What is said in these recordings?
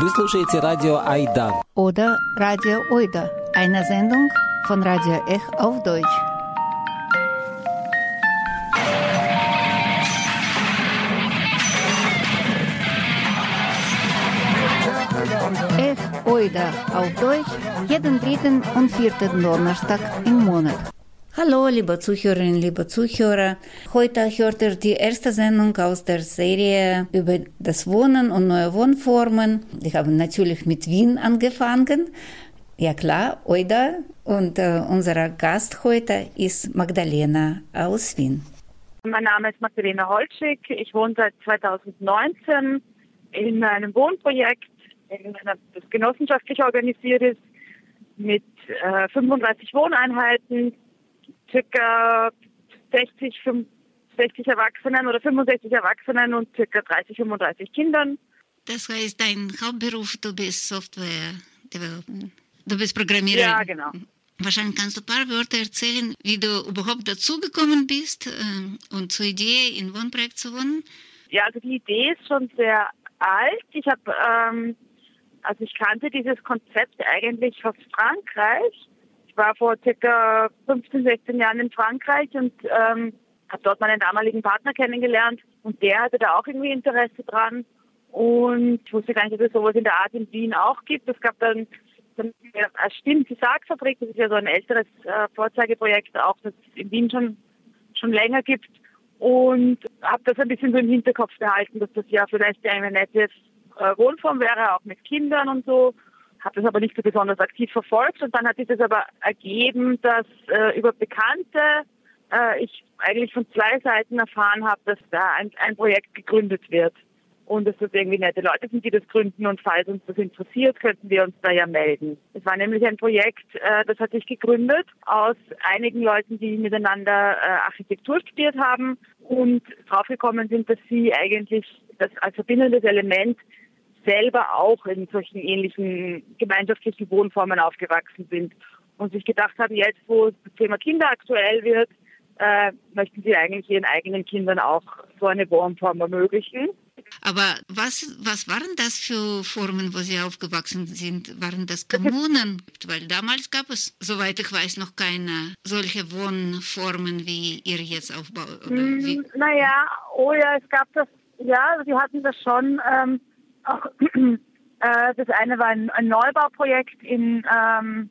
Вы слушаете радио Айда. Oder Radio Oida, eine Sendung von Radio Ech auf Deutsch. Ech Oida auf Deutsch, jeden dritten und vierten Donnerstag im Monat. Hallo, liebe Zuhörerinnen, liebe Zuhörer. Heute hört ihr die erste Sendung aus der Serie über das Wohnen und neue Wohnformen. Wir haben natürlich mit Wien angefangen. Ja klar, Oida. Und äh, unser Gast heute ist Magdalena aus Wien. Mein Name ist Magdalena Holschig. Ich wohne seit 2019 in einem Wohnprojekt, in einer, das genossenschaftlich organisiert ist, mit äh, 35 Wohneinheiten, circa 60, 60 Erwachsenen oder 65 Erwachsenen und circa 30, 35 Kindern. Das heißt, dein Hauptberuf, du bist Software Development. Du bist Programmierer. Ja, genau. Wahrscheinlich kannst du ein paar Wörter erzählen, wie du überhaupt dazugekommen bist äh, und zur Idee, in Wohnprojekt zu wohnen. Ja, also die Idee ist schon sehr alt. Ich habe, ähm, also ich kannte dieses Konzept eigentlich aus Frankreich. Ich war vor circa 15, 16 Jahren in Frankreich und ähm, habe dort meinen damaligen Partner kennengelernt und der hatte da auch irgendwie Interesse dran. Und ich wusste gar nicht, dass es sowas in der Art in Wien auch gibt. Es gab dann, dann Stimmt, die Sargfabrik, das ist ja so ein älteres äh, Vorzeigeprojekt, auch das es in Wien schon, schon länger gibt. Und habe das ein bisschen so im Hinterkopf behalten, dass das ja vielleicht eine nette äh, Wohnform wäre, auch mit Kindern und so habe das aber nicht so besonders aktiv verfolgt. Und dann hat sich das aber ergeben, dass äh, über Bekannte äh, ich eigentlich von zwei Seiten erfahren habe, dass da ein, ein Projekt gegründet wird. Und dass das irgendwie nette Leute sind, die das gründen. Und falls uns das interessiert, könnten wir uns da ja melden. Es war nämlich ein Projekt, äh, das hat sich gegründet aus einigen Leuten, die miteinander äh, Architektur studiert haben und draufgekommen sind, dass sie eigentlich das als verbindendes Element selber auch in solchen ähnlichen gemeinschaftlichen Wohnformen aufgewachsen sind und sich gedacht haben, jetzt wo das Thema Kinder aktuell wird, äh, möchten sie eigentlich ihren eigenen Kindern auch so eine Wohnform ermöglichen. Aber was, was waren das für Formen, wo Sie aufgewachsen sind? Waren das Kommunen? Weil damals gab es, soweit ich weiß, noch keine solche Wohnformen, wie ihr jetzt aufbaut. Mm, naja, oh ja, es gab das, ja, sie hatten das schon. Ähm, auch, äh, das eine war ein, ein Neubauprojekt in, ähm,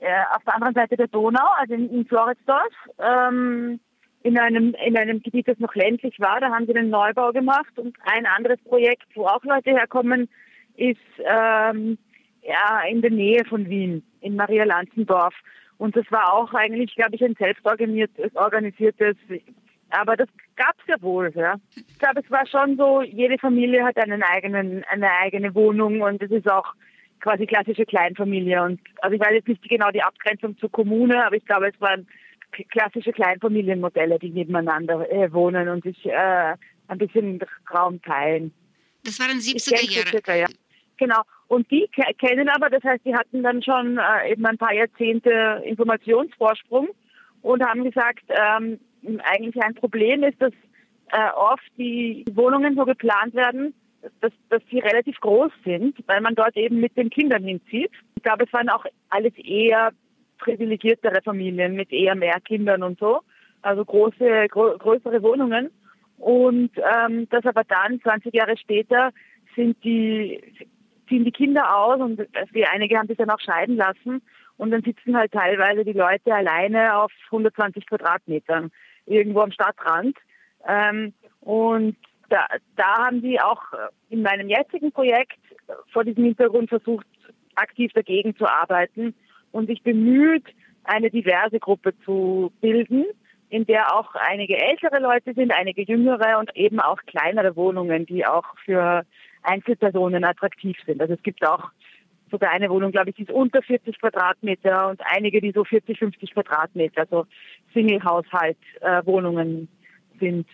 äh, auf der anderen Seite der Donau, also in, in Floridsdorf, ähm, in einem, in einem Gebiet, das noch ländlich war. Da haben sie einen Neubau gemacht. Und ein anderes Projekt, wo auch Leute herkommen, ist ähm, ja, in der Nähe von Wien, in Maria Lanzendorf. Und das war auch eigentlich, glaube ich, ein selbstorganisiertes, organisiertes aber das gab es ja wohl, ja. Ich glaube, es war schon so, jede Familie hat einen eigenen, eine eigene Wohnung und es ist auch quasi klassische Kleinfamilie. Und also ich weiß jetzt nicht genau die Abgrenzung zur Kommune, aber ich glaube, es waren klassische Kleinfamilienmodelle, die nebeneinander äh, wohnen und sich äh, ein bisschen Raum teilen. Das waren 70er Jahre. Circa, ja. Genau. Und die kennen aber, das heißt, die hatten dann schon äh, eben ein paar Jahrzehnte Informationsvorsprung und haben gesagt, ähm, eigentlich ein Problem ist, dass äh, oft die Wohnungen so geplant werden, dass, dass sie relativ groß sind, weil man dort eben mit den Kindern hinzieht. Ich glaube, es waren auch alles eher privilegiertere Familien mit eher mehr Kindern und so, also große, gro größere Wohnungen. Und ähm, das aber dann, 20 Jahre später, sind die, ziehen die Kinder aus und die einige haben sich dann auch scheiden lassen und dann sitzen halt teilweise die Leute alleine auf 120 Quadratmetern irgendwo am Stadtrand. Ähm, und da, da haben die auch in meinem jetzigen Projekt vor diesem Hintergrund versucht, aktiv dagegen zu arbeiten und sich bemüht, eine diverse Gruppe zu bilden, in der auch einige ältere Leute sind, einige jüngere und eben auch kleinere Wohnungen, die auch für Einzelpersonen attraktiv sind. Also es gibt auch sogar eine Wohnung, glaube ich, ist unter 40 Quadratmeter und einige, die so 40, 50 Quadratmeter, also Single-Haushalt-Wohnungen äh, sind.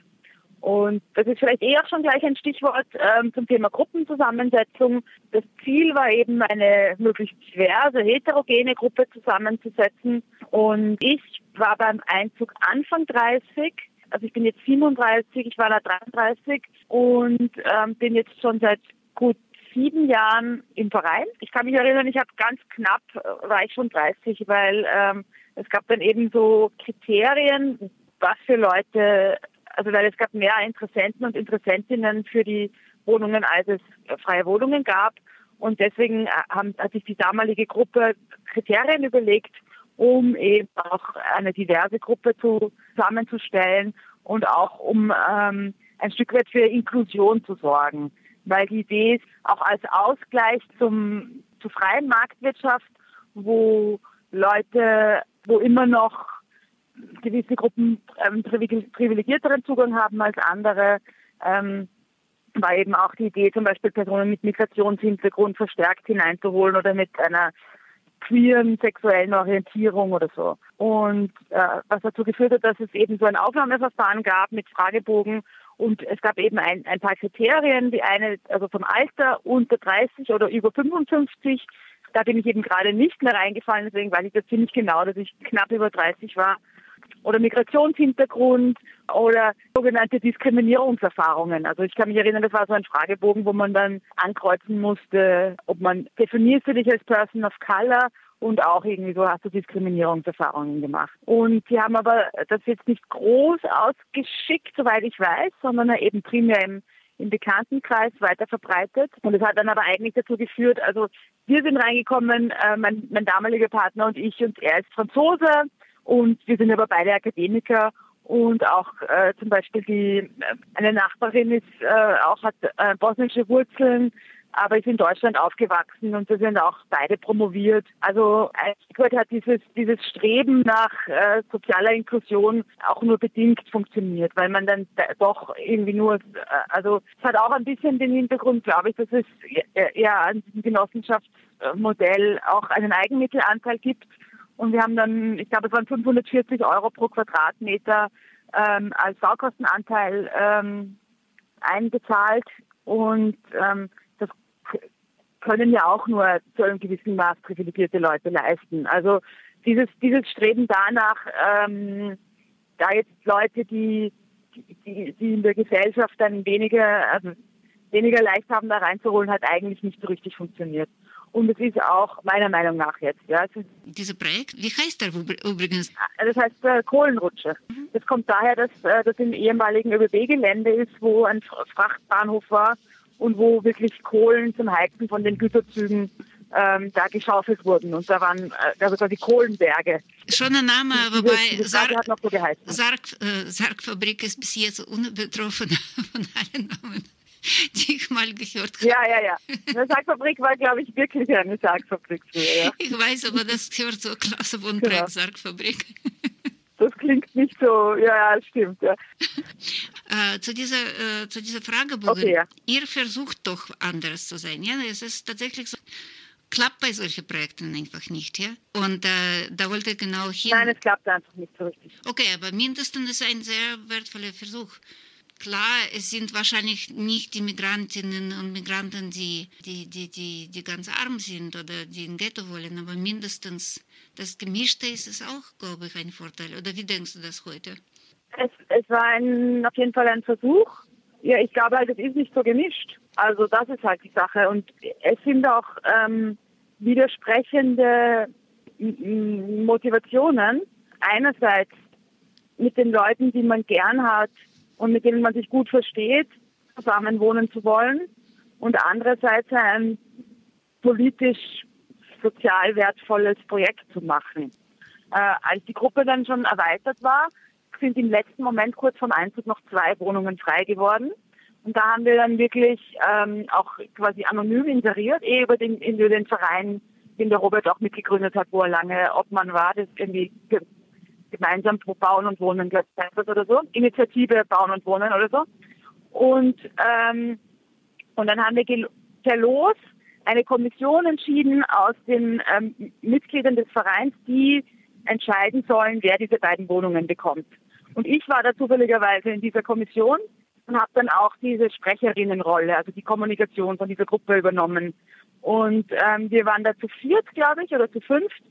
Und das ist vielleicht eher schon gleich ein Stichwort ähm, zum Thema Gruppenzusammensetzung. Das Ziel war eben eine möglichst diverse, heterogene Gruppe zusammenzusetzen. Und ich war beim Einzug Anfang 30, also ich bin jetzt 37, ich war da 33 und ähm, bin jetzt schon seit gut sieben Jahren im Verein. Ich kann mich erinnern, ich habe ganz knapp, äh, war ich schon 30, weil ähm, es gab dann eben so Kriterien, was für Leute, also weil es gab mehr Interessenten und Interessentinnen für die Wohnungen, als es freie Wohnungen gab. Und deswegen äh, haben, hat sich die damalige Gruppe Kriterien überlegt, um eben auch eine diverse Gruppe zu, zusammenzustellen und auch um ähm, ein Stück weit für Inklusion zu sorgen. Weil die Idee ist, auch als Ausgleich zum, zur freien Marktwirtschaft, wo Leute, wo immer noch gewisse Gruppen ähm, privilegierteren Zugang haben als andere, ähm, war eben auch die Idee, zum Beispiel Personen mit Migrationshintergrund verstärkt hineinzuholen oder mit einer queeren sexuellen Orientierung oder so. Und äh, was dazu geführt hat, dass es eben so ein Aufnahmeverfahren gab mit Fragebogen und es gab eben ein, ein paar Kriterien, die eine, also vom Alter unter 30 oder über 55. Da bin ich eben gerade nicht mehr reingefallen, deswegen weiß ich das ziemlich genau, dass ich knapp über 30 war oder Migrationshintergrund oder sogenannte Diskriminierungserfahrungen. Also ich kann mich erinnern, das war so ein Fragebogen, wo man dann ankreuzen musste, ob man definierst du dich als Person of Color und auch irgendwie so hast du Diskriminierungserfahrungen gemacht. Und sie haben aber das jetzt nicht groß ausgeschickt, soweit ich weiß, sondern eben primär im im Bekanntenkreis weiter verbreitet. Und es hat dann aber eigentlich dazu geführt, also wir sind reingekommen, äh, mein, mein damaliger Partner und ich, und er ist Franzose, und wir sind aber beide Akademiker und auch äh, zum Beispiel die äh, eine Nachbarin ist äh, auch hat äh, bosnische Wurzeln, aber ist in Deutschland aufgewachsen und wir sind auch beide promoviert. Also Stück hat dieses dieses Streben nach äh, sozialer Inklusion auch nur bedingt funktioniert, weil man dann doch irgendwie nur äh, also es hat auch ein bisschen den Hintergrund, glaube ich, dass es eher an diesem Genossenschaftsmodell auch einen Eigenmittelanteil gibt und wir haben dann, ich glaube, es waren 540 Euro pro Quadratmeter ähm, als Baukostenanteil ähm, einbezahlt. Und ähm, können ja auch nur zu einem gewissen Maß privilegierte Leute leisten. Also dieses, dieses Streben danach, ähm, da jetzt Leute, die, die, die in der Gesellschaft dann weniger, also weniger leicht haben, da reinzuholen, hat eigentlich nicht so richtig funktioniert. Und es ist auch meiner Meinung nach jetzt. Ja, Dieses Projekt, wie heißt der übrigens? Ah, das heißt äh, Kohlenrutsche. Mhm. Das kommt daher, dass äh, das im ehemaligen ÖBB-Gelände ist, wo ein Frachtbahnhof war und wo wirklich Kohlen zum Heizen von den Güterzügen ähm, da geschaufelt wurden. Und da waren äh, also quasi Kohlenberge. Schon ein Name, wobei diese Sarg, hat noch so Sarg, äh, Sargfabrik ist bis jetzt unbetroffen von allen Namen. die ich mal gehört habe. Ja, ja, ja. Eine Sargfabrik war, glaube ich, wirklich eine Sargfabrik früher. Ja. Ich weiß, aber das gehört zur Klasse von genau. Sargfabrik. Das klingt nicht so, ja, ja, stimmt, ja. Äh, zu, dieser, äh, zu dieser Fragebogen. Okay, ja. Ihr versucht doch anders zu sein. Ja, es ist tatsächlich so klappt bei solchen Projekten einfach nicht, ja? Und äh, da wollte ich genau hin. Nein, es klappt einfach nicht so richtig. Okay, aber mindestens ist ein sehr wertvoller Versuch. Klar, es sind wahrscheinlich nicht die Migrantinnen und Migranten, die, die, die, die, die ganz arm sind oder die in Ghetto wollen, aber mindestens das Gemischte ist es auch, glaube ich, ein Vorteil. Oder wie denkst du das heute? Es, es war ein, auf jeden Fall ein Versuch. Ja, ich glaube halt, es ist nicht so gemischt. Also das ist halt die Sache. Und es sind auch ähm, widersprechende Motivationen. Einerseits mit den Leuten, die man gern hat, und mit denen man sich gut versteht, zusammen wohnen zu wollen und andererseits ein politisch sozial wertvolles Projekt zu machen. Äh, als die Gruppe dann schon erweitert war, sind im letzten Moment kurz vom Einzug noch zwei Wohnungen frei geworden. Und da haben wir dann wirklich ähm, auch quasi anonym inseriert, eh über den, über den Verein, den der Robert auch mitgegründet hat, wo er lange Obmann war, das irgendwie gemeinsam pro Bauen und Wohnen, glaube ich, oder so. Initiative Bauen und Wohnen oder so. Und, ähm, und dann haben wir per Los eine Kommission entschieden aus den ähm, Mitgliedern des Vereins, die entscheiden sollen, wer diese beiden Wohnungen bekommt. Und ich war da zufälligerweise in dieser Kommission und habe dann auch diese Sprecherinnenrolle, also die Kommunikation von dieser Gruppe übernommen. Und ähm, wir waren da zu viert, glaube ich, oder zu fünft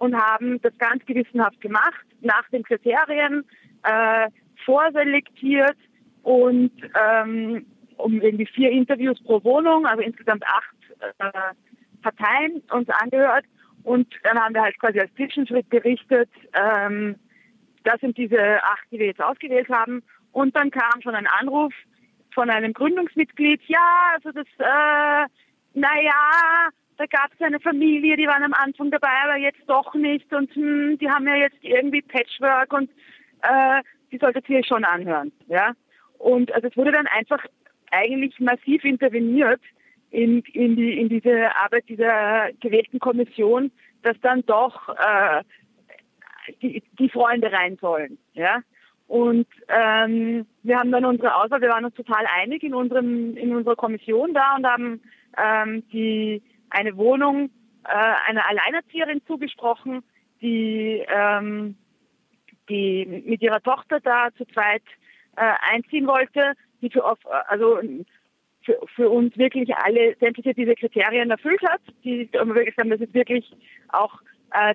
und haben das ganz gewissenhaft gemacht, nach den Kriterien, äh, vorselektiert und, ähm, um irgendwie vier Interviews pro Wohnung, also insgesamt acht äh, Parteien uns angehört. Und dann haben wir halt quasi als Zwischenschritt berichtet, ähm, das sind diese acht, die wir jetzt ausgewählt haben. Und dann kam schon ein Anruf von einem Gründungsmitglied, ja, also das, äh, naja, da gab es eine Familie, die waren am Anfang dabei, aber jetzt doch nicht und hm, die haben ja jetzt irgendwie Patchwork und äh, die solltet ihr schon anhören, ja. Und also es wurde dann einfach eigentlich massiv interveniert in, in, die, in diese Arbeit dieser gewählten Kommission, dass dann doch äh, die, die Freunde rein sollen. Ja? Und ähm, wir haben dann unsere Auswahl, wir waren uns total einig in, unserem, in unserer Kommission da und haben ähm, die, eine Wohnung äh, einer Alleinerzieherin zugesprochen, die, ähm, die mit ihrer Tochter da zu zweit äh, einziehen wollte, die für, also für, für uns wirklich alle sämtliche diese Kriterien erfüllt hat. Die das ist wirklich auch äh,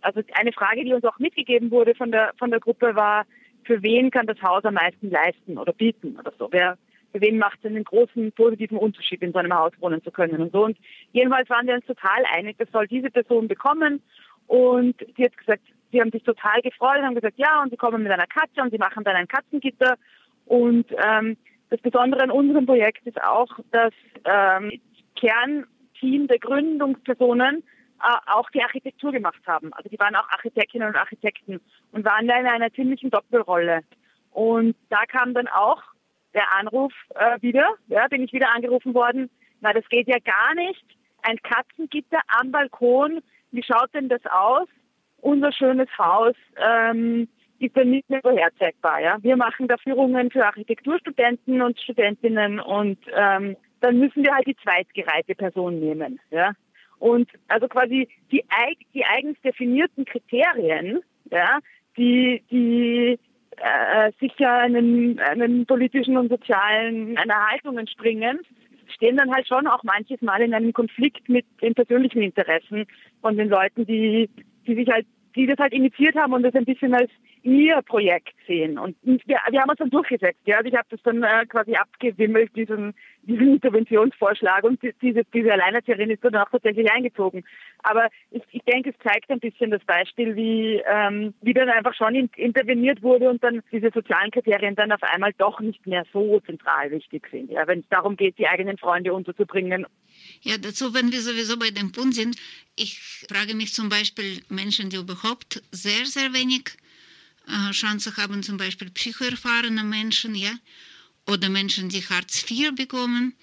also eine Frage, die uns auch mitgegeben wurde von der von der Gruppe war, für wen kann das Haus am meisten leisten oder bieten oder so. Wer für wen macht es einen großen positiven Unterschied, in so einem Haus wohnen zu können und so. Und jedenfalls waren wir uns total einig, das soll diese Person bekommen. Und sie hat gesagt, sie haben sich total gefreut, haben gesagt, ja, und sie kommen mit einer Katze und sie machen dann ein Katzengitter. Und ähm, das Besondere an unserem Projekt ist auch, dass ähm, Kernteam der Gründungspersonen äh, auch die Architektur gemacht haben. Also die waren auch Architektinnen und Architekten und waren da in einer ziemlichen Doppelrolle. Und da kam dann auch der Anruf äh, wieder, ja, bin ich wieder angerufen worden, na das geht ja gar nicht. Ein Katzengitter am Balkon, wie schaut denn das aus? Unser schönes Haus, ähm, ist dann nicht mehr vorherzeigbar. Ja? Wir machen da Führungen für Architekturstudenten und Studentinnen und ähm, dann müssen wir halt die zweitgereihte Person nehmen. Ja? Und also quasi die, die eigens definierten Kriterien, ja, die, die äh, sicher einen, einen politischen und sozialen einer Haltung entspringen, stehen dann halt schon auch manches Mal in einem Konflikt mit den persönlichen Interessen von den Leuten, die, die sich halt, die das halt initiiert haben und das ein bisschen als ihr Projekt sehen. Und wir, wir haben uns dann durchgesetzt. Ja? Also ich habe das dann äh, quasi abgewimmelt, diesen, diesen Interventionsvorschlag. Und diese, diese Alleinerzieherin ist dann auch tatsächlich eingezogen. Aber ich, ich denke, es zeigt ein bisschen das Beispiel, wie, ähm, wie dann einfach schon in, interveniert wurde und dann diese sozialen Kriterien dann auf einmal doch nicht mehr so zentral wichtig sind. Ja? Wenn es darum geht, die eigenen Freunde unterzubringen. Ja, dazu, wenn wir sowieso bei dem Punkt sind, ich frage mich zum Beispiel Menschen, die überhaupt sehr, sehr wenig Chance haben, zum Beispiel psychoerfahrene Menschen, ja, oder Menschen, die Hartz IV bekommen.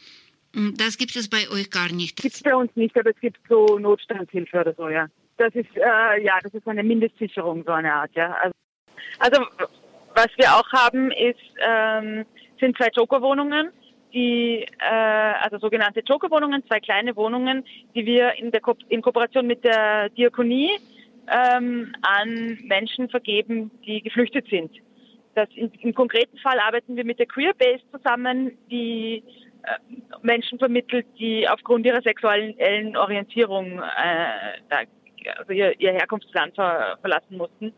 Das gibt es bei euch gar nicht. Gibt es bei uns nicht, aber es gibt so Notstandshilfe oder so, ja. Das ist, äh, ja, das ist eine Mindestsicherung, so eine Art, ja. Also, also was wir auch haben, ist, ähm, sind zwei Joker-Wohnungen, die, äh, also sogenannte Joker-Wohnungen, zwei kleine Wohnungen, die wir in, der Ko in Kooperation mit der Diakonie ähm, an Menschen vergeben, die geflüchtet sind. Das in, Im konkreten Fall arbeiten wir mit der Queerbase zusammen, die äh, Menschen vermittelt, die aufgrund ihrer sexuellen Orientierung äh, da, also ihr, ihr Herkunftsland ver, verlassen mussten.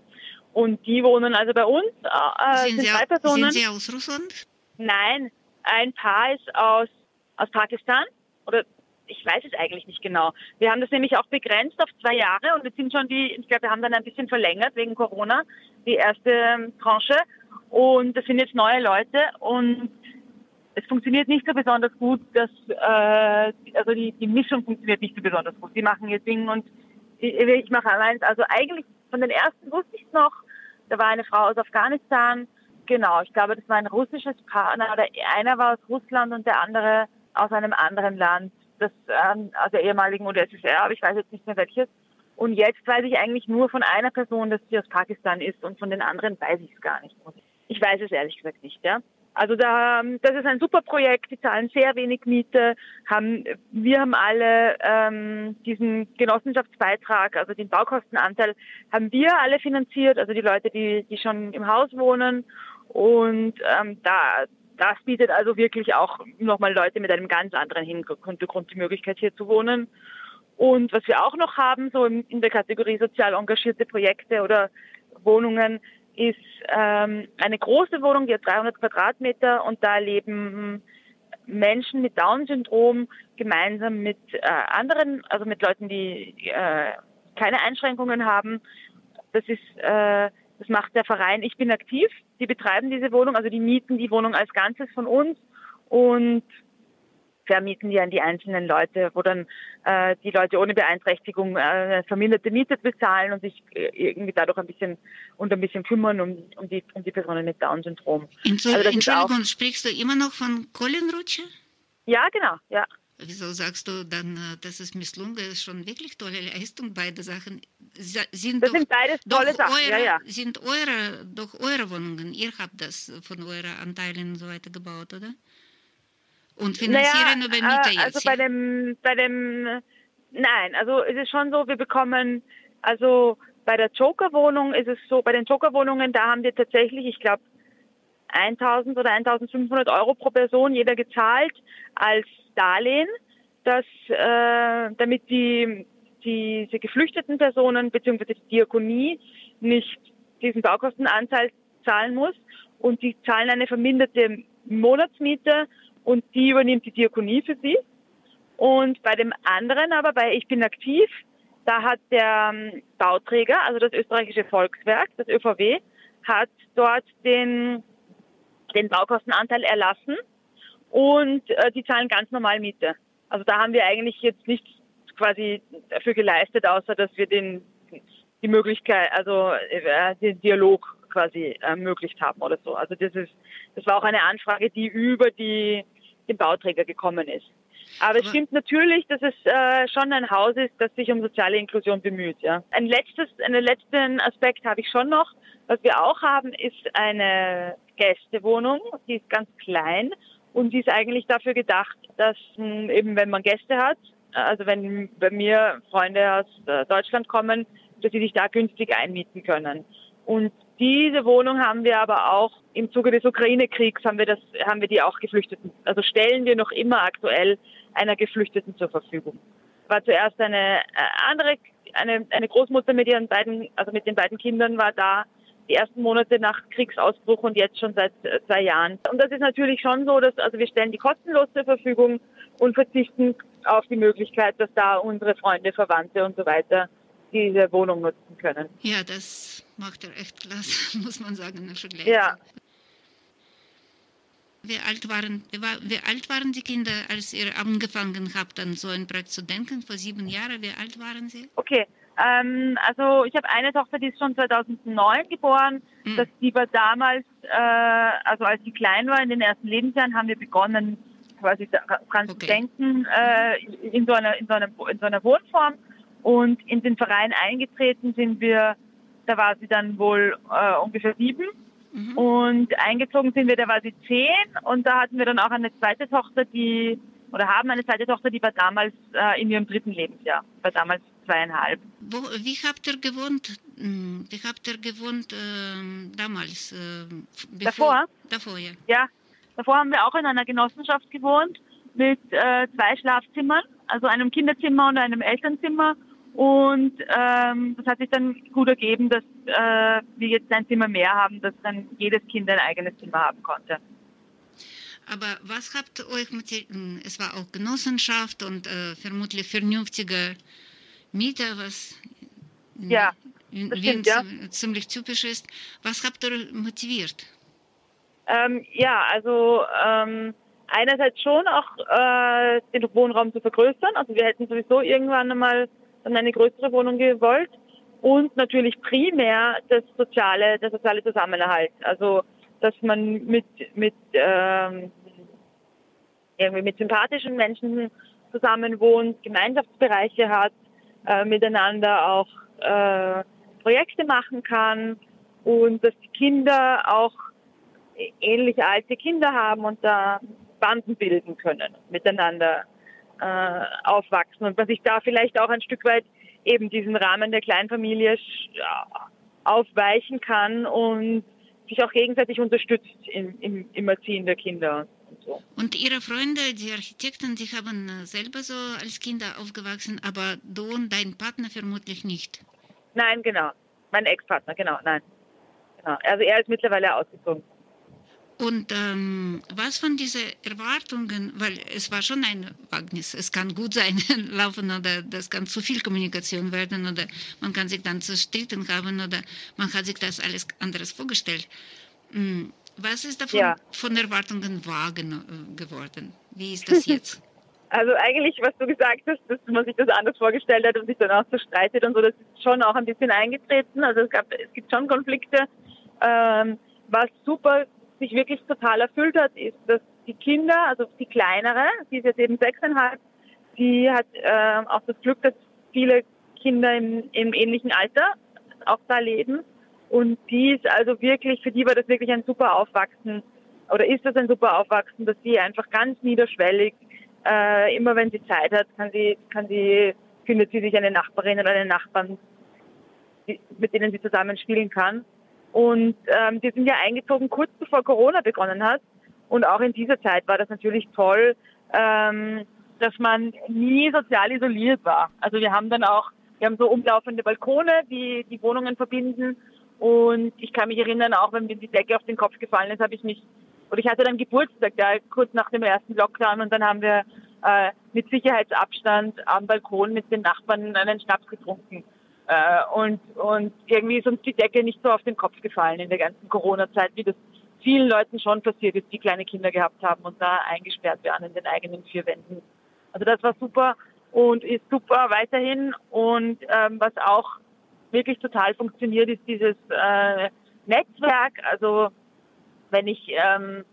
Und die wohnen also bei uns. Äh, sind, sind, zwei Personen. sind Sie aus Russland? Nein, ein Paar ist aus, aus Pakistan oder ich weiß es eigentlich nicht genau. Wir haben das nämlich auch begrenzt auf zwei Jahre und wir sind schon die, ich glaube, wir haben dann ein bisschen verlängert wegen Corona, die erste ähm, Tranche. Und das sind jetzt neue Leute und es funktioniert nicht so besonders gut, dass äh, also die, die Mischung funktioniert nicht so besonders gut. Die machen ihr Ding und ich mache allein. Also eigentlich von den ersten wusste ich es noch. Da war eine Frau aus Afghanistan. Genau, ich glaube, das war ein russisches Partner. Oder einer war aus Russland und der andere aus einem anderen Land des, ähm, also ehemaligen UdSSR, aber ich weiß jetzt nicht mehr welches. Und jetzt weiß ich eigentlich nur von einer Person, dass sie aus Pakistan ist und von den anderen weiß ich es gar nicht. Ich weiß es ehrlich gesagt nicht, ja. Also da, ähm, das ist ein super Projekt, die zahlen sehr wenig Miete, haben, wir haben alle ähm, diesen Genossenschaftsbeitrag, also den Baukostenanteil, haben wir alle finanziert, also die Leute, die, die schon im Haus wohnen. Und ähm, da, das bietet also wirklich auch nochmal Leute mit einem ganz anderen Hintergrund die Möglichkeit hier zu wohnen. Und was wir auch noch haben, so in der Kategorie sozial engagierte Projekte oder Wohnungen, ist ähm, eine große Wohnung, die hat 300 Quadratmeter und da leben Menschen mit Down-Syndrom gemeinsam mit äh, anderen, also mit Leuten, die äh, keine Einschränkungen haben. Das ist, äh, das macht der Verein. Ich bin aktiv. Die betreiben diese Wohnung, also die mieten die Wohnung als Ganzes von uns und vermieten die an die einzelnen Leute, wo dann äh, die Leute ohne Beeinträchtigung äh, verminderte Miete bezahlen und sich äh, irgendwie dadurch ein bisschen und ein bisschen kümmern um, um, die, um die Personen mit Down-Syndrom. Also Entschuldigung, sprichst du immer noch von Kohlenrutsche? Ja, genau, ja. Wieso sagst du dann, äh, dass es misslungen ist? Schon wirklich tolle Leistung, beide Sachen. Sind das doch, sind beides tolle Sachen, eure, ja, ja. Sind eure, doch eure Wohnungen, ihr habt das von euren Anteilen und so weiter gebaut, oder? Und finanzieren naja, über Mieter äh, jetzt? Also bei dem, bei dem, nein, also es ist schon so, wir bekommen, also bei der Joker-Wohnung ist es so, bei den Joker-Wohnungen, da haben wir tatsächlich, ich glaube, 1000 oder 1500 Euro pro Person jeder gezahlt als Darlehen, dass, äh, damit die, diese geflüchteten Personen bzw. die Diakonie nicht diesen Baukostenanteil zahlen muss und die zahlen eine verminderte Monatsmiete und die übernimmt die Diakonie für sie. Und bei dem anderen aber, bei Ich bin aktiv, da hat der ähm, Bauträger, also das österreichische Volkswerk, das ÖVW, hat dort den, den Baukostenanteil erlassen und äh, die zahlen ganz normal Miete. Also da haben wir eigentlich jetzt nichts quasi dafür geleistet, außer dass wir den die Möglichkeit, also äh, den Dialog quasi ermöglicht haben oder so. Also das ist, das war auch eine Anfrage, die über die den Bauträger gekommen ist. Aber es stimmt natürlich, dass es äh, schon ein Haus ist, das sich um soziale Inklusion bemüht. Ja. Ein letztes, einen letzten Aspekt habe ich schon noch. Was wir auch haben, ist eine Gästewohnung. Die ist ganz klein und die ist eigentlich dafür gedacht, dass mh, eben wenn man Gäste hat, also wenn bei mir Freunde aus äh, Deutschland kommen, dass sie sich da günstig einmieten können. Und diese Wohnung haben wir aber auch im Zuge des Ukraine-Kriegs haben wir das, haben wir die auch Geflüchteten, also stellen wir noch immer aktuell einer Geflüchteten zur Verfügung. War zuerst eine äh, andere, eine, eine Großmutter mit ihren beiden, also mit den beiden Kindern war da, die ersten Monate nach Kriegsausbruch und jetzt schon seit äh, zwei Jahren. Und das ist natürlich schon so, dass also wir stellen die kostenlos zur Verfügung und verzichten auf die Möglichkeit, dass da unsere Freunde, Verwandte und so weiter diese Wohnung nutzen können. Ja, das macht er echt klasse, muss man sagen. Ja. Wie alt, waren, wie alt waren die Kinder, als ihr angefangen habt, an so ein Projekt zu denken? Vor sieben Jahren, wie alt waren sie? Okay, ähm, also ich habe eine Tochter, die ist schon 2009 geboren. Mhm. Das, die war damals, äh, also als sie klein war, in den ersten Lebensjahren, haben wir begonnen, quasi daran okay. zu denken, äh, in, so einer, in, so einer, in so einer Wohnform. Und in den Verein eingetreten sind wir, da war sie dann wohl äh, ungefähr sieben. Mhm. Und eingezogen sind wir, da war sie zehn. Und da hatten wir dann auch eine zweite Tochter, die, oder haben eine zweite Tochter, die war damals äh, in ihrem dritten Lebensjahr, war damals zweieinhalb. Wo, wie habt ihr gewohnt? Hm, wie habt ihr gewohnt äh, damals? Äh, bevor? Davor, ja. Ja, davor haben wir auch in einer Genossenschaft gewohnt mit äh, zwei Schlafzimmern, also einem Kinderzimmer und einem Elternzimmer und ähm, das hat sich dann gut ergeben, dass äh, wir jetzt ein Zimmer mehr haben, dass dann jedes Kind ein eigenes Zimmer haben konnte. Aber was habt ihr euch mit, es war auch Genossenschaft und äh, vermutlich vernünftige Mieter, was ja, in Wien stimmt, ja. ziemlich typisch ist. Was habt ihr motiviert? Ähm, ja, also ähm, einerseits schon auch äh, den Wohnraum zu vergrößern. Also wir hätten sowieso irgendwann einmal dann eine größere Wohnung gewollt und natürlich primär das soziale, der soziale Zusammenhalt. Also dass man mit mit ähm, irgendwie mit sympathischen Menschen zusammen wohnt, Gemeinschaftsbereiche hat, äh, miteinander auch äh, Projekte machen kann und dass die Kinder auch ähnlich alte Kinder haben und da Banden bilden können, miteinander äh, aufwachsen und man sich da vielleicht auch ein Stück weit eben diesen Rahmen der Kleinfamilie aufweichen kann und sich auch gegenseitig unterstützt im, im, im Erziehen der Kinder. Und, so. und Ihre Freunde, die Architekten, die haben äh, selber so als Kinder aufgewachsen, aber du und dein Partner vermutlich nicht. Nein, genau. Mein Ex-Partner, genau, nein. Genau. Also er ist mittlerweile ausgezogen. Und ähm, was von diesen Erwartungen, weil es war schon ein Wagnis, es kann gut sein, laufen oder das kann zu viel Kommunikation werden oder man kann sich dann zerstritten haben oder man hat sich das alles anderes vorgestellt. Hm, was ist davon ja. von Erwartungen wahr geworden? Wie ist das jetzt? Also eigentlich, was du gesagt hast, dass man sich das anders vorgestellt hat und sich dann auch so streitet und so, das ist schon auch ein bisschen eingetreten. Also es, gab, es gibt schon Konflikte. Ähm, was super sich wirklich total erfüllt hat, ist, dass die Kinder, also die kleinere, die ist jetzt eben sechseinhalb, die hat äh, auch das Glück, dass viele Kinder im, im ähnlichen Alter auch da leben. Und die ist also wirklich, für die war das wirklich ein super Aufwachsen, oder ist das ein super Aufwachsen, dass sie einfach ganz niederschwellig, äh, immer wenn sie Zeit hat, kann sie, kann sie, findet sie sich eine Nachbarin oder einen Nachbarn, die, mit denen sie zusammen spielen kann. Und ähm, die sind ja eingezogen kurz bevor Corona begonnen hat. Und auch in dieser Zeit war das natürlich toll, ähm, dass man nie sozial isoliert war. Also wir haben dann auch, wir haben so umlaufende Balkone, die die Wohnungen verbinden. Und ich kann mich erinnern, auch wenn mir die Decke auf den Kopf gefallen ist, habe ich mich, oder ich hatte dann Geburtstag, ja, kurz nach dem ersten Lockdown, und dann haben wir äh, mit Sicherheitsabstand am Balkon mit den Nachbarn einen Schnaps getrunken. Äh, und, und irgendwie ist uns die Decke nicht so auf den Kopf gefallen in der ganzen Corona-Zeit, wie das vielen Leuten schon passiert ist, die kleine Kinder gehabt haben und da eingesperrt werden in den eigenen vier Wänden. Also das war super und ist super weiterhin. Und ähm, was auch wirklich total funktioniert, ist dieses äh, Netzwerk. Also wenn ich ähm,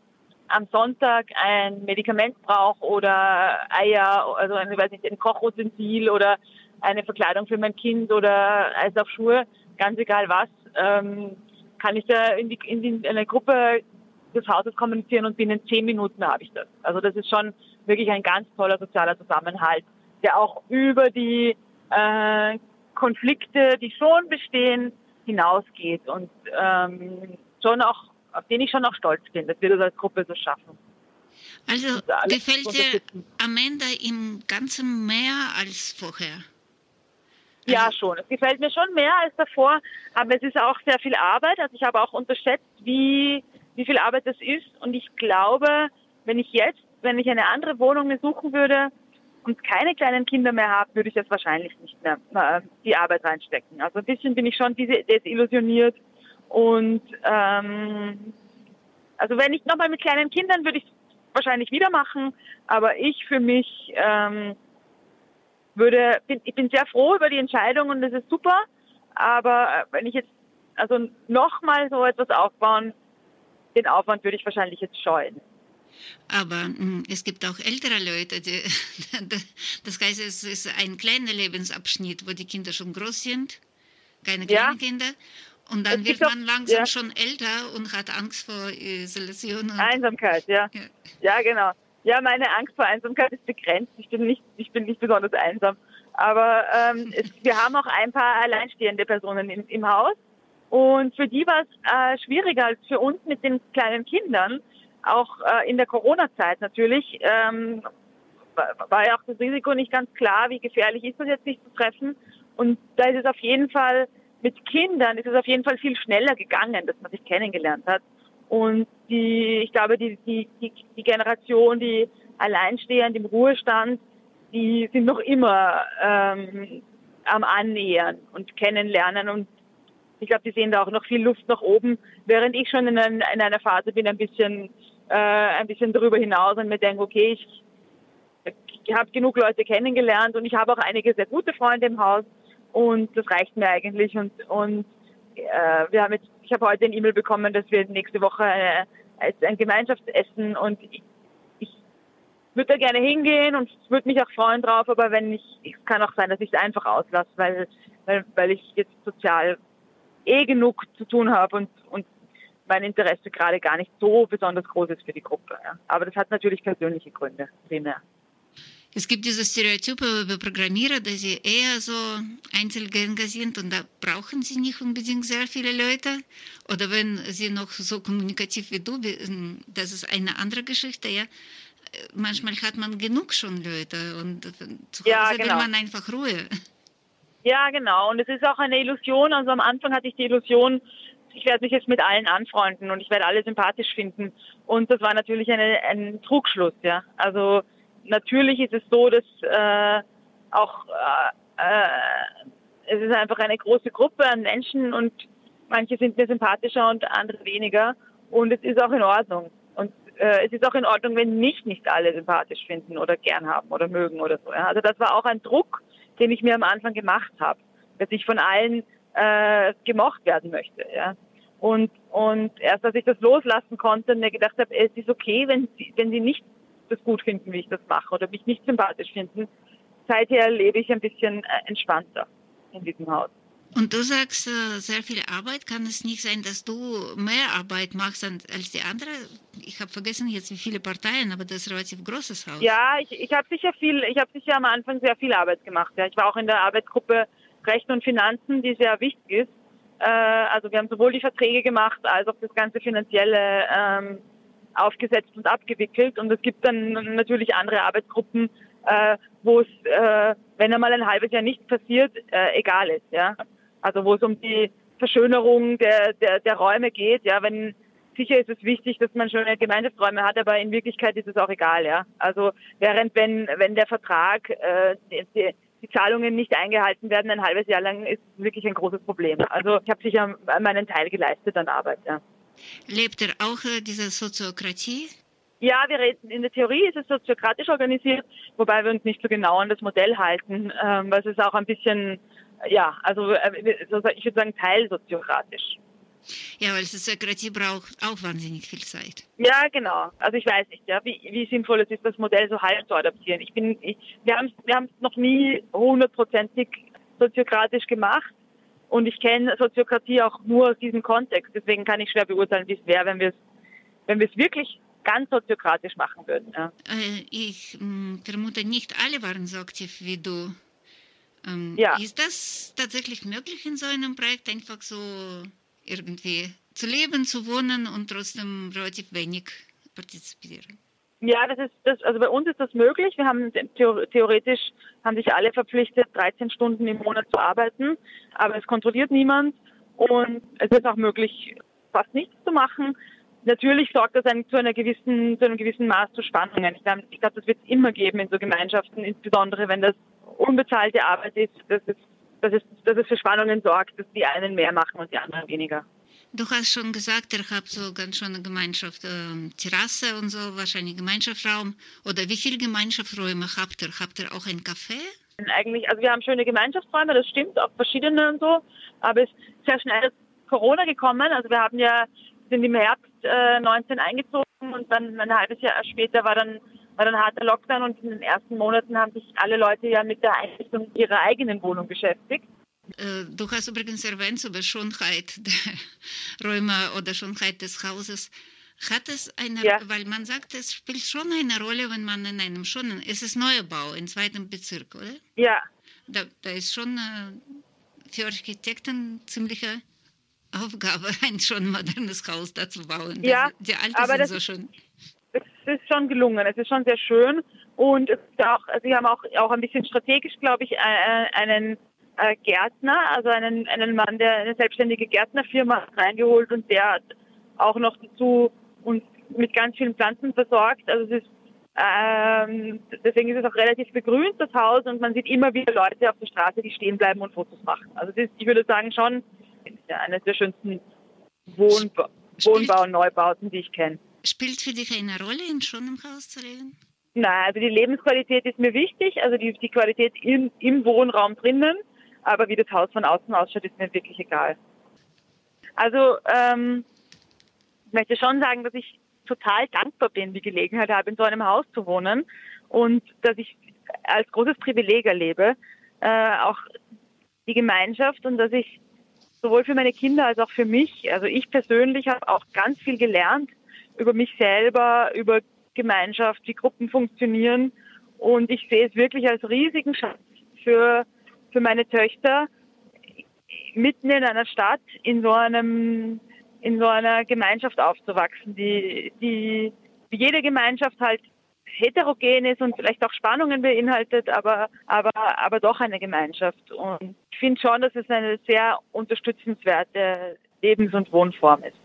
am Sonntag ein Medikament brauche oder Eier, also ein, weiß nicht, ein Kochutensil oder eine Verkleidung für mein Kind oder Eis auf Schuhe, ganz egal was, ähm, kann ich da in, die, in, die, in eine Gruppe des Hauses kommunizieren und binnen zehn Minuten habe ich das. Also das ist schon wirklich ein ganz toller sozialer Zusammenhalt, der auch über die äh, Konflikte, die schon bestehen, hinausgeht und ähm, schon auch, auf den ich schon auch stolz bin, dass wir das als Gruppe so schaffen. Also gefällt dir Amanda im Ganzen mehr als vorher? Ja, also schon. Es gefällt mir schon mehr als davor, aber es ist auch sehr viel Arbeit. Also ich habe auch unterschätzt, wie, wie viel Arbeit das ist. Und ich glaube, wenn ich jetzt, wenn ich eine andere Wohnung suchen würde und keine kleinen Kinder mehr habe, würde ich das wahrscheinlich nicht mehr äh, die Arbeit reinstecken. Also ein bisschen bin ich schon desillusioniert. Und ähm, also wenn ich nochmal mit kleinen Kindern würde ich wahrscheinlich wieder machen, aber ich für mich ähm, würde, bin, ich bin sehr froh über die Entscheidung und das ist super. Aber äh, wenn ich jetzt also nochmal so etwas aufbauen, den Aufwand würde ich wahrscheinlich jetzt scheuen. Aber mh, hm, es gibt auch ältere Leute, die, das heißt, es ist ein kleiner Lebensabschnitt, wo die Kinder schon groß sind, keine kleinen ja. Kinder. Und dann wird man langsam ja. schon älter und hat Angst vor Isolation. Einsamkeit, ja. ja. Ja, genau. Ja, meine Angst vor Einsamkeit ist begrenzt. Ich bin nicht, ich bin nicht besonders einsam. Aber ähm, es, wir haben auch ein paar alleinstehende Personen im, im Haus. Und für die war es äh, schwieriger als für uns mit den kleinen Kindern. Auch äh, in der Corona-Zeit natürlich ähm, war ja auch das Risiko nicht ganz klar, wie gefährlich ist das jetzt, sich zu treffen. Und da ist es auf jeden Fall, mit Kindern ist es auf jeden Fall viel schneller gegangen, dass man sich kennengelernt hat. Und die, ich glaube, die, die, die, die Generation, die alleinstehend im Ruhestand, die sind noch immer ähm, am Annähern und kennenlernen. Und ich glaube, die sehen da auch noch viel Luft nach oben, während ich schon in, ein, in einer Phase bin, ein bisschen, äh, ein bisschen darüber hinaus und mir denke, okay, ich, ich habe genug Leute kennengelernt und ich habe auch einige sehr gute Freunde im Haus. Und das reicht mir eigentlich. Und, und äh, wir haben jetzt, ich habe heute ein E-Mail bekommen, dass wir nächste Woche äh, ein Gemeinschaftsessen und ich, ich würde da gerne hingehen und würde mich auch freuen drauf, aber wenn ich, es kann auch sein, dass ich es einfach auslasse, weil, weil, weil ich jetzt sozial eh genug zu tun habe und, und mein Interesse gerade gar nicht so besonders groß ist für die Gruppe. Ja. Aber das hat natürlich persönliche Gründe primär. Es gibt diese Stereotype über Programmierer, dass sie eher so Einzelgänger sind und da brauchen sie nicht unbedingt sehr viele Leute. Oder wenn sie noch so kommunikativ wie du, das ist eine andere Geschichte, ja. Manchmal hat man genug schon Leute und zu Hause ja, genau. will man einfach Ruhe. Ja, genau. Und es ist auch eine Illusion. Also am Anfang hatte ich die Illusion, ich werde mich jetzt mit allen anfreunden und ich werde alle sympathisch finden. Und das war natürlich eine, ein Trugschluss, ja. Also natürlich ist es so, dass äh, auch äh, äh, es ist einfach eine große Gruppe an Menschen und manche sind mir sympathischer und andere weniger. Und es ist auch in Ordnung. Und äh, es ist auch in Ordnung, wenn mich nicht alle sympathisch finden oder gern haben oder mögen oder so. Ja. Also das war auch ein Druck, den ich mir am Anfang gemacht habe, dass ich von allen äh, gemocht werden möchte. Ja. Und, und erst als ich das loslassen konnte und mir gedacht habe, es ist okay, wenn sie, wenn sie nicht das gut finden, wie ich das mache oder mich nicht sympathisch finden, seither lebe ich ein bisschen äh, entspannter in diesem Haus. Und du sagst, äh, sehr viel Arbeit. Kann es nicht sein, dass du mehr Arbeit machst als die andere? Ich habe vergessen jetzt, wie viele Parteien, aber das ist ein relativ großes Haus. Ja, ich, ich habe sicher viel, ich habe sicher am Anfang sehr viel Arbeit gemacht. Ja. Ich war auch in der Arbeitsgruppe Recht und Finanzen, die sehr wichtig ist. Äh, also wir haben sowohl die Verträge gemacht, als auch das ganze Finanzielle ähm, aufgesetzt und abgewickelt. Und es gibt dann natürlich andere Arbeitsgruppen, äh, wo es, äh, wenn einmal ein halbes Jahr nichts passiert, äh, egal ist. Ja. Also wo es um die Verschönerung der, der, der Räume geht, ja, wenn sicher ist es wichtig, dass man schöne Gemeinschaftsräume hat, aber in Wirklichkeit ist es auch egal, ja. Also während wenn wenn der Vertrag äh, die, die Zahlungen nicht eingehalten werden ein halbes Jahr lang, ist wirklich ein großes Problem. Also ich habe sicher meinen Teil geleistet an Arbeit, ja. Lebt er auch äh, diese Soziokratie? Ja, wir reden, in der Theorie ist es soziokratisch organisiert, wobei wir uns nicht so genau an das Modell halten, ähm, weil es ist auch ein bisschen ja, also äh, ich würde sagen teilsoziokratisch. Ja, weil Soziokratie braucht auch wahnsinnig viel Zeit. Ja, genau. Also ich weiß nicht, ja, wie, wie sinnvoll es ist, das Modell so halb zu adaptieren. Ich bin, ich, wir haben wir haben es noch nie hundertprozentig soziokratisch gemacht und ich kenne Soziokratie auch nur aus diesem Kontext. Deswegen kann ich schwer beurteilen, wie es wäre, wenn wir es wenn wir es wirklich ganz soziokratisch machen würden. Ja. Äh, ich mh, vermute, nicht alle waren so aktiv wie du. Ähm, ja. Ist das tatsächlich möglich in so einem Projekt, einfach so irgendwie zu leben, zu wohnen und trotzdem relativ wenig partizipieren? Ja, das ist das, also bei uns ist das möglich. Wir haben theoretisch haben sich alle verpflichtet, 13 Stunden im Monat zu arbeiten, aber es kontrolliert niemand und es ist auch möglich, fast nichts zu machen. Natürlich sorgt das ein, zu einer gewissen, zu einem gewissen Maß zu Spannungen. Ich glaube, ich glaube das wird es immer geben in so Gemeinschaften, insbesondere wenn das unbezahlte Arbeit ist, dass es, dass, es, dass es für Spannungen sorgt, dass die einen mehr machen und die anderen weniger. Du hast schon gesagt, ihr habt so ganz schöne Gemeinschaft, äh, Terrasse und so, wahrscheinlich Gemeinschaftsraum. Oder wie viele Gemeinschaftsräume habt ihr? Habt ihr auch ein Café? Eigentlich, also wir haben schöne Gemeinschaftsräume, das stimmt, auch verschiedene und so. Aber es ist sehr schnell Corona gekommen. Also wir haben ja, sind im Herbst äh, 19 eingezogen und dann ein halbes Jahr später war dann war dann harter Lockdown und in den ersten Monaten haben sich alle Leute ja mit der Einrichtung ihrer eigenen Wohnung beschäftigt. Äh, du hast übrigens erwähnt über Schönheit der Räume oder Schönheit des Hauses. Hat es eine, ja. weil man sagt, es spielt schon eine Rolle, wenn man in einem schönen, es ist Neubau im zweiten Bezirk, oder? Ja. Da, da ist schon äh, für Architekten ziemliche Aufgabe, ein schon modernes Haus da zu bauen. Ja, die Alte sind so schön es ist schon gelungen. Es ist schon sehr schön und ist auch, sie haben auch, auch ein bisschen strategisch, glaube ich, einen äh, Gärtner, also einen, einen Mann, der eine selbstständige Gärtnerfirma reingeholt und der hat auch noch dazu uns mit ganz vielen Pflanzen versorgt. Also es ist ähm, deswegen ist es auch relativ begrünt, das Haus, und man sieht immer wieder Leute auf der Straße, die stehen bleiben und Fotos machen. Also ist, ich würde sagen, schon eines der schönsten Wohnba Wohnbau- und Neubauten, die ich kenne. Spielt für dich eine Rolle, in schon im Haus zu leben? Nein, also die Lebensqualität ist mir wichtig, also die, die Qualität im, im Wohnraum drinnen, aber wie das Haus von außen ausschaut, ist mir wirklich egal. Also ähm, ich möchte schon sagen, dass ich total dankbar bin, die Gelegenheit habe, in so einem Haus zu wohnen und dass ich als großes Privileg erlebe, äh, auch die Gemeinschaft und dass ich sowohl für meine Kinder als auch für mich, also ich persönlich habe auch ganz viel gelernt über mich selber, über Gemeinschaft, wie Gruppen funktionieren. Und ich sehe es wirklich als riesigen Schatz für, für meine Töchter, mitten in einer Stadt, in so einem, in so einer Gemeinschaft aufzuwachsen, die, die, wie jede Gemeinschaft halt heterogen ist und vielleicht auch Spannungen beinhaltet, aber, aber, aber doch eine Gemeinschaft. Und ich finde schon, dass es eine sehr unterstützenswerte Lebens- und Wohnform ist.